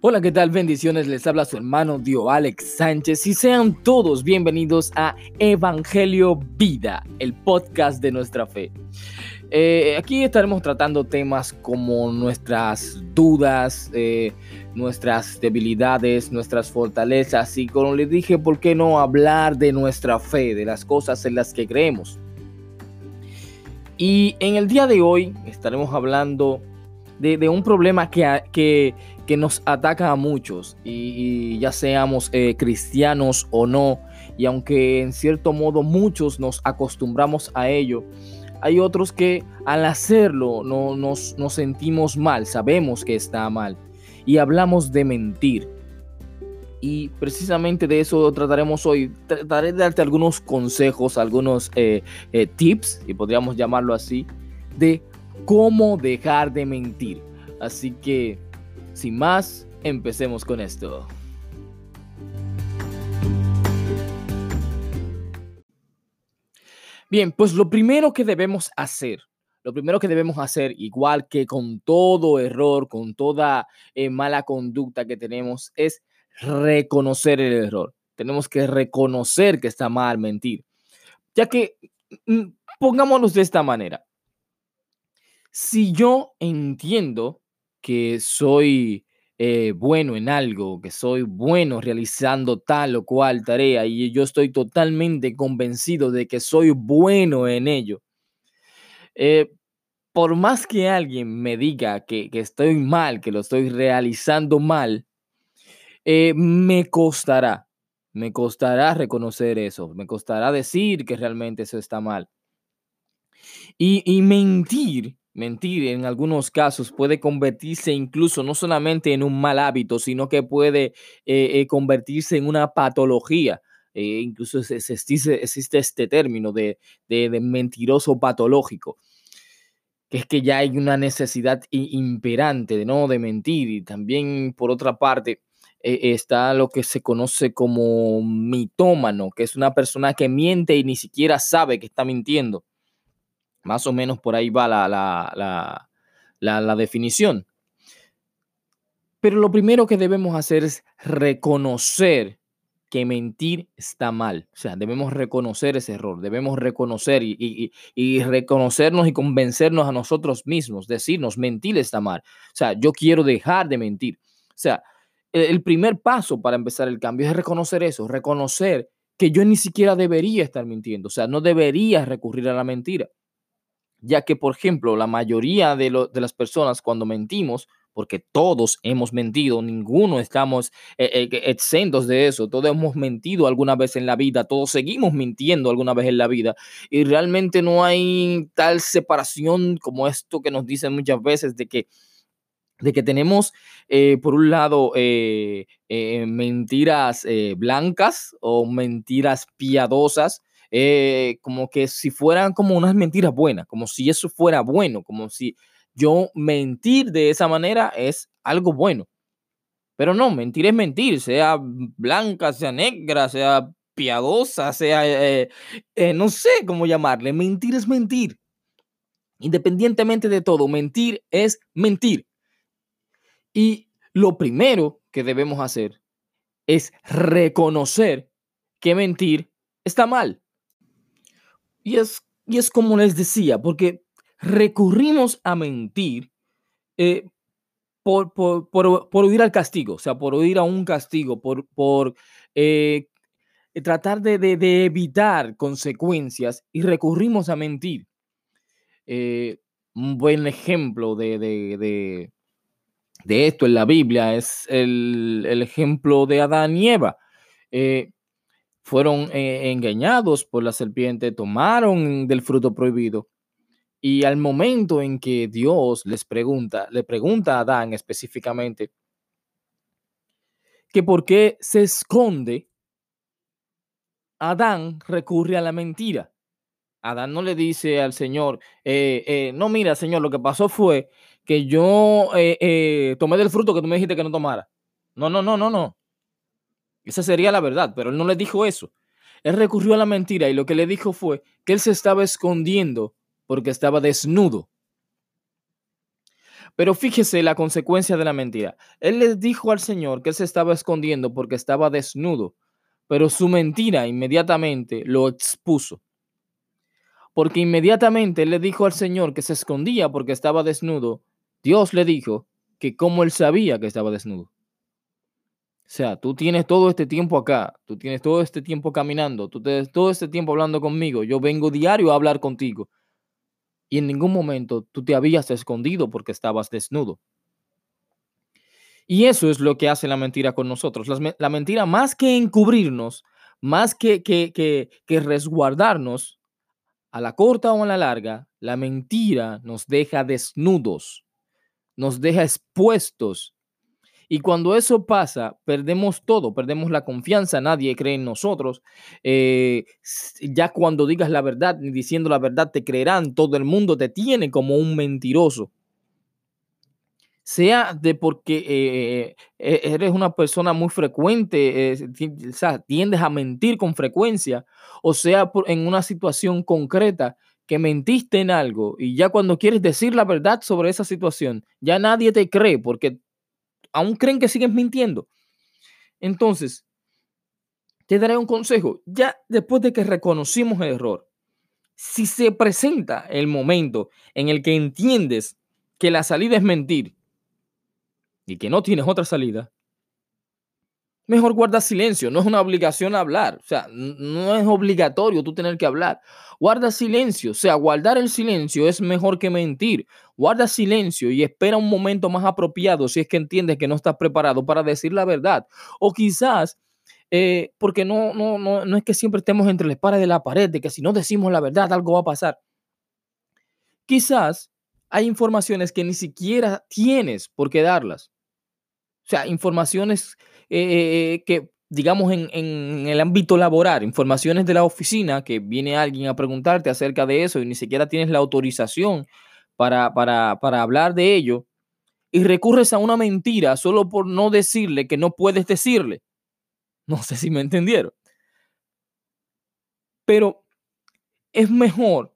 Hola, ¿qué tal? Bendiciones, les habla su hermano Dio Alex Sánchez y sean todos bienvenidos a Evangelio Vida, el podcast de nuestra fe. Eh, aquí estaremos tratando temas como nuestras dudas, eh, nuestras debilidades, nuestras fortalezas y como les dije, ¿por qué no hablar de nuestra fe, de las cosas en las que creemos? Y en el día de hoy estaremos hablando de, un problema que, que, que, nos ataca a muchos, y, ya seamos eh, cristianos o no, y aunque en cierto modo muchos nos acostumbramos a ello, hay otros que al hacerlo no, nos, nos sentimos mal, sabemos que está mal, y hablamos de mentir. Y precisamente de eso trataremos hoy. Trataré de darte algunos consejos, algunos eh, eh, tips, si podríamos llamarlo así, de cómo dejar de mentir. Así que, sin más, empecemos con esto. Bien, pues lo primero que debemos hacer, lo primero que debemos hacer, igual que con todo error, con toda eh, mala conducta que tenemos, es reconocer el error. Tenemos que reconocer que está mal mentir. Ya que, mm, pongámonos de esta manera, si yo entiendo que soy eh, bueno en algo, que soy bueno realizando tal o cual tarea y yo estoy totalmente convencido de que soy bueno en ello, eh, por más que alguien me diga que, estoy mal, que lo estoy realizando mal, eh, me costará, me costará reconocer eso, me costará decir que realmente eso está mal. Y, y mentir Mentir en algunos casos puede convertirse incluso no solamente en un mal hábito, sino que puede eh, eh, convertirse en una patología. Eh, incluso existe, este término de, mentiroso patológico, que es que ya hay una necesidad imperante de no de mentir. Y también, por otra parte, está lo que se conoce como mitómano, que es una persona que miente y ni siquiera sabe que está mintiendo. Más o menos por ahí va la, la, definición. Pero lo primero que debemos hacer es reconocer que mentir está mal. O sea, debemos reconocer ese error, debemos reconocer y, y, reconocernos y convencernos a nosotros mismos, decirnos, mentir está mal. O sea, yo quiero dejar de mentir. O sea, el primer paso para empezar el cambio es reconocer eso, reconocer que yo ni siquiera debería estar mintiendo. O sea, no debería recurrir a la mentira ya que, por ejemplo, la mayoría de, las personas cuando mentimos, porque todos hemos mentido, ninguno estamos eh, eh, exentos de eso, todos hemos mentido alguna vez en la vida, todos seguimos mintiendo alguna vez en la vida, y realmente no hay tal separación como esto que nos dicen muchas veces de que de que tenemos, eh, por un lado, mentiras blancas o mentiras piadosas, eh, como que si fueran como unas mentiras buenas, como si eso fuera bueno, como si yo mentir de esa manera es algo bueno. Pero no, mentir es mentir, sea blanca, sea negra, sea piadosa, sea, eh, eh, no sé cómo llamarle, mentir es mentir. Independientemente de todo, mentir es mentir. Y lo primero que debemos hacer es reconocer que mentir está mal. Y es, y es como les decía, porque recurrimos a mentir eh, por, por, por, huir al castigo, o sea, por huir a un castigo, por, por eh, tratar de, de, evitar consecuencias y recurrimos a mentir. Eh, un buen ejemplo de, de, de, esto en la Biblia es el, el ejemplo de Adán y Eva fueron eh, engañados por la serpiente, tomaron del fruto prohibido. Y al momento en que Dios les pregunta, le pregunta a Adán específicamente que por qué se esconde, Adán recurre a la mentira. Adán no le dice al Señor, eh, eh, no, mira, Señor, lo que pasó fue que yo tomé del fruto que tú me dijiste que no tomara. No, no, no, no, no. Esa sería la verdad, pero él no le dijo eso. Él recurrió a la mentira y lo que le dijo fue que él se estaba escondiendo porque estaba desnudo. Pero fíjese la consecuencia de la mentira. Él le dijo al Señor que él se estaba escondiendo porque estaba desnudo, pero su mentira inmediatamente lo expuso. Porque inmediatamente él le dijo al Señor que se escondía porque estaba desnudo. Dios le dijo que como él sabía que estaba desnudo. O sea, tú tienes todo este tiempo acá, tú tienes todo este tiempo caminando, tú tienes todo este tiempo hablando conmigo, yo vengo diario a hablar contigo y en ningún momento tú te habías escondido porque estabas desnudo. Y eso es lo que hace la mentira con nosotros. La, mentira, más que encubrirnos, más que, que, que, que resguardarnos, a la corta o a la larga, la mentira nos deja desnudos, nos deja expuestos y cuando eso pasa, perdemos todo, perdemos la confianza, nadie cree en nosotros. Eh, ya cuando digas la verdad, diciendo la verdad, te creerán, todo el mundo te tiene como un mentiroso. Sea de porque eh, eh, eres una persona muy frecuente, o sea, tiendes a mentir con frecuencia, o sea, en una situación concreta que mentiste en algo y ya cuando quieres decir la verdad sobre esa situación, ya nadie te cree porque aún creen que sigues mintiendo. Entonces, te daré un consejo. Ya después de que reconocimos el error, si se presenta el momento en el que entiendes que la salida es mentir y que no tienes otra salida, mejor guarda silencio. No es una obligación hablar. O sea, no es obligatorio tú tener que hablar. Guarda silencio. O sea, guardar el silencio es mejor que mentir. Guarda silencio y espera un momento más apropiado si es que entiendes que no estás preparado para decir la verdad. O quizás, eh, porque no, no, no, no es que siempre estemos entre la espada y la pared, de que si no decimos la verdad algo va a pasar. Quizás hay informaciones que ni siquiera tienes por qué darlas. O sea, informaciones eh, que, digamos, en, el ámbito laboral, informaciones de la oficina, que viene alguien a preguntarte acerca de eso y ni siquiera tienes la autorización para, para, para hablar de ello, y recurres a una mentira solo por no decirle que no puedes decirle. No sé si me entendieron. Pero es mejor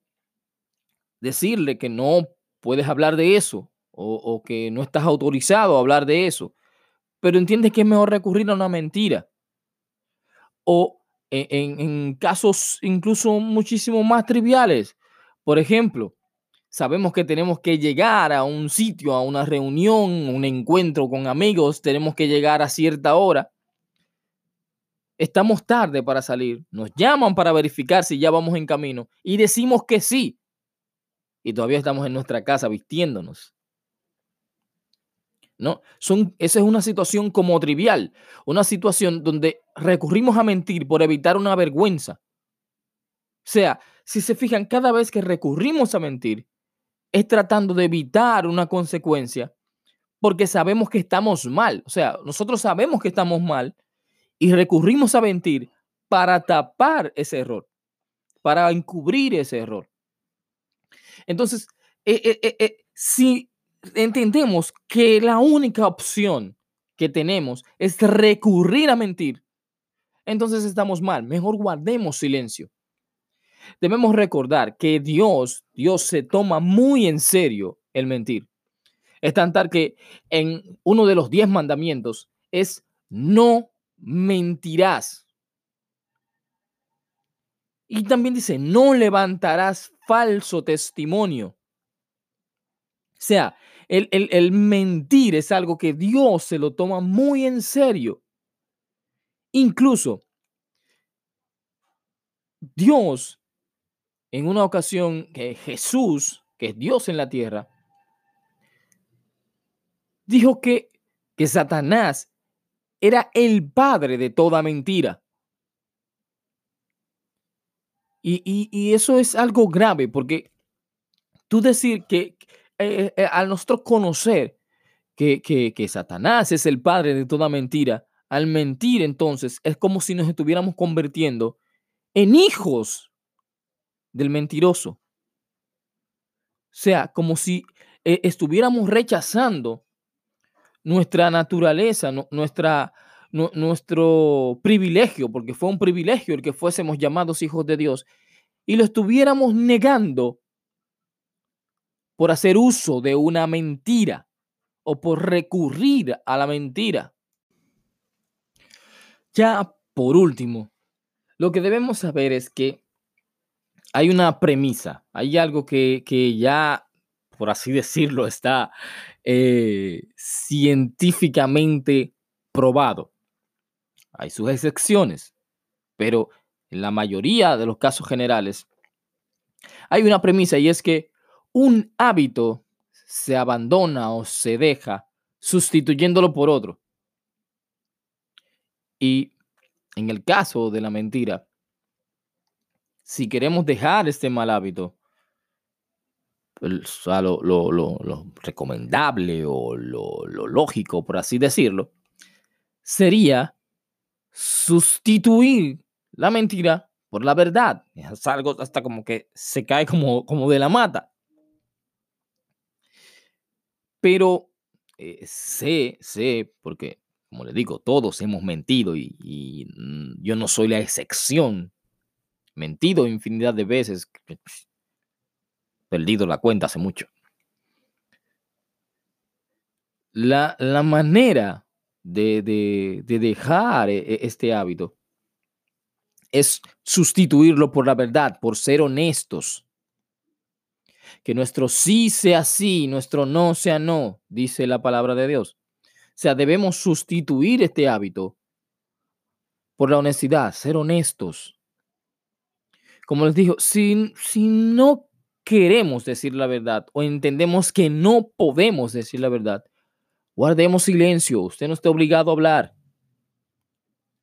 decirle que no puedes hablar de eso o, o, que no estás autorizado a hablar de eso pero entiendes que es mejor recurrir a una mentira. O e, en, casos incluso muchísimo más triviales. Por ejemplo, sabemos que tenemos que llegar a un sitio, a una reunión, un encuentro con amigos, tenemos que llegar a cierta hora. Estamos tarde para salir, nos llaman para verificar si ya vamos en camino y decimos que sí. Y todavía estamos en nuestra casa vistiéndonos. ¿No? Son, esa es una situación como trivial, una situación donde recurrimos a mentir por evitar una vergüenza. O sea, si se fijan, cada vez que recurrimos a mentir, es tratando de evitar una consecuencia porque sabemos que estamos mal. O sea, nosotros sabemos que estamos mal y recurrimos a mentir para tapar ese error, para encubrir ese error. Entonces, eh, eh, eh, si entendemos que la única opción que tenemos es recurrir a mentir, entonces estamos mal. Mejor guardemos silencio. Debemos recordar que Dios, Dios se toma muy en serio el mentir. Es tan tal que en uno de los diez mandamientos es no mentirás. Y también dice, no levantarás falso testimonio. O sea, el, mentir es algo que Dios se lo toma muy en serio. Incluso Dios, en una ocasión que Jesús, que es Dios en la tierra, dijo que, que Satanás era el padre de toda mentira. Y, y, eso es algo grave porque tú decir que, eh, eh, al nosotros conocer que, que, Satanás es el padre de toda mentira, al mentir entonces es como si nos estuviéramos convirtiendo en hijos del mentiroso. O sea, como si eh, estuviéramos rechazando nuestra naturaleza, nuestra, nuestro privilegio, porque fue un privilegio el que fuésemos llamados hijos de Dios, y lo estuviéramos negando por hacer uso de una mentira. o por recurrir a la mentira. Ya por último, lo que debemos saber es que hay una premisa, hay algo que, ya, por así decirlo, está eh, científicamente probado. Hay sus excepciones, pero en la mayoría de los casos generales hay una premisa y es que un hábito se abandona o se deja sustituyéndolo por otro. Y en el caso de la mentira, si queremos dejar este mal hábito, lo, recomendable o lo, lo lógico, por así decirlo, sería sustituir la mentira por la verdad. Es algo hasta como que se cae como, como de la mata. Pero eh, sé, sé, porque como le digo, todos hemos mentido y, mm, yo no soy la excepción. Mentido infinidad de veces, perdido la cuenta hace mucho. La, manera de, de, dejar e, e, este hábito es sustituirlo por la verdad, por ser honestos. Que nuestro sí sea sí, nuestro no sea no, dice la palabra de Dios. O sea, debemos sustituir este hábito por la honestidad, ser honestos. Como les digo, si, si no queremos decir la verdad o entendemos que no podemos decir la verdad, guardemos silencio. Usted no está obligado a hablar.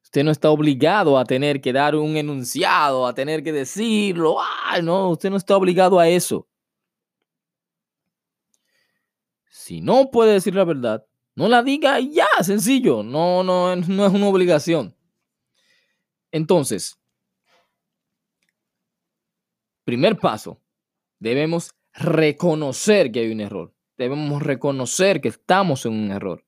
Usted no está obligado a tener que dar un enunciado, a tener que decirlo. No, usted no está obligado a eso. Si no puede decir la verdad, no la diga ya, sencillo. No, no, no es una obligación. Entonces, primer paso, debemos reconocer que hay un error. Debemos reconocer que estamos en un error.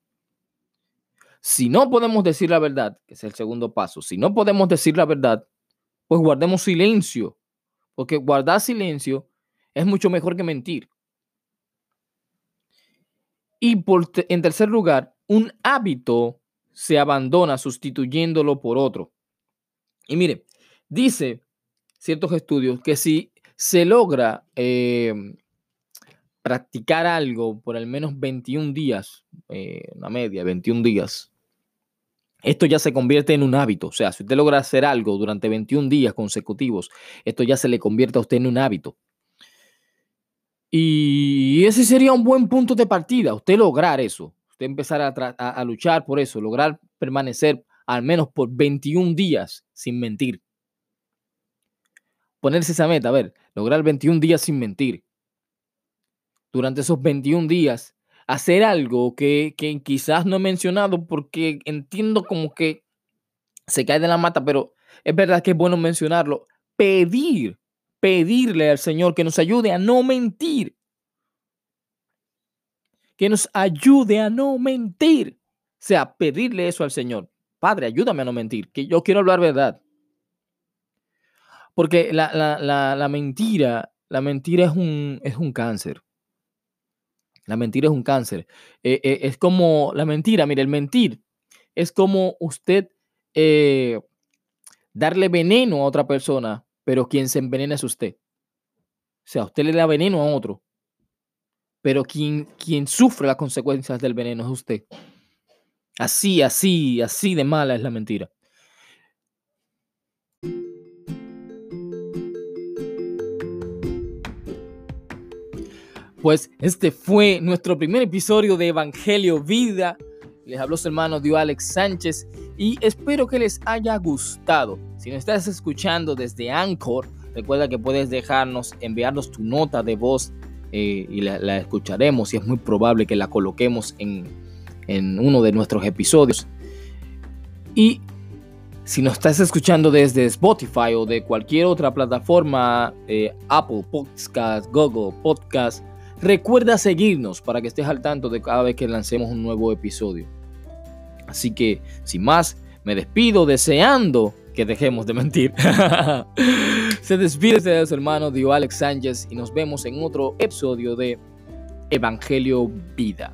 Si no podemos decir la verdad, que es el segundo paso, si no podemos decir la verdad, pues guardemos silencio, porque guardar silencio es mucho mejor que mentir. Y por en tercer lugar, un hábito se abandona sustituyéndolo por otro. Y mire, dice ciertos estudios que si se logra em, practicar algo por al menos 21 días, eh, una media, 21 días, esto ya se convierte en un hábito. O sea, si usted logra hacer algo durante 21 días consecutivos, esto ya se le convierte a usted en un hábito. Y ese sería un buen punto de partida, usted lograr eso, usted empezar a, luchar por eso, lograr permanecer al menos por 21 días sin mentir. Ponerse esa meta, a ver, lograr 21 días sin mentir. Durante esos 21 días, hacer algo que, que quizás no he mencionado porque entiendo como que se cae de la mata, pero es verdad que es bueno mencionarlo. Pedir pedirle al Señor que nos ayude a no mentir. Que nos ayude a no mentir. O sea, pedirle eso al Señor. Padre, ayúdame a no mentir, que yo quiero hablar verdad. Porque la, mentira, la mentira es un, es un cáncer. La mentira es un cáncer. Eh, eh, es como la mentira, mire, el mentir es como usted eh, darle veneno a otra persona pero quien se envenena es usted. O sea, usted le da veneno a otro, pero quien, quien sufre las consecuencias del veneno es usted. Así, así, así de mala es la mentira. Pues este fue nuestro primer episodio de Evangelio Vida. Les habló su hermano Dio Alex Sánchez y espero que les haya gustado. Si nos estás escuchando desde Anchor, recuerda que puedes dejarnos, enviarnos tu nota de voz eh, y la, escucharemos y es muy probable que la coloquemos en, uno de nuestros episodios. Y si nos estás escuchando desde Spotify o de cualquier otra plataforma, eh, Apple Podcast, Google Podcast, recuerda seguirnos para que estés al tanto de cada vez que lancemos un nuevo episodio. Así que, sin más, me despido deseando que dejemos de mentir. Se despide de su hermano Dio Alex Sánchez y nos vemos en otro episodio de Evangelio Vida.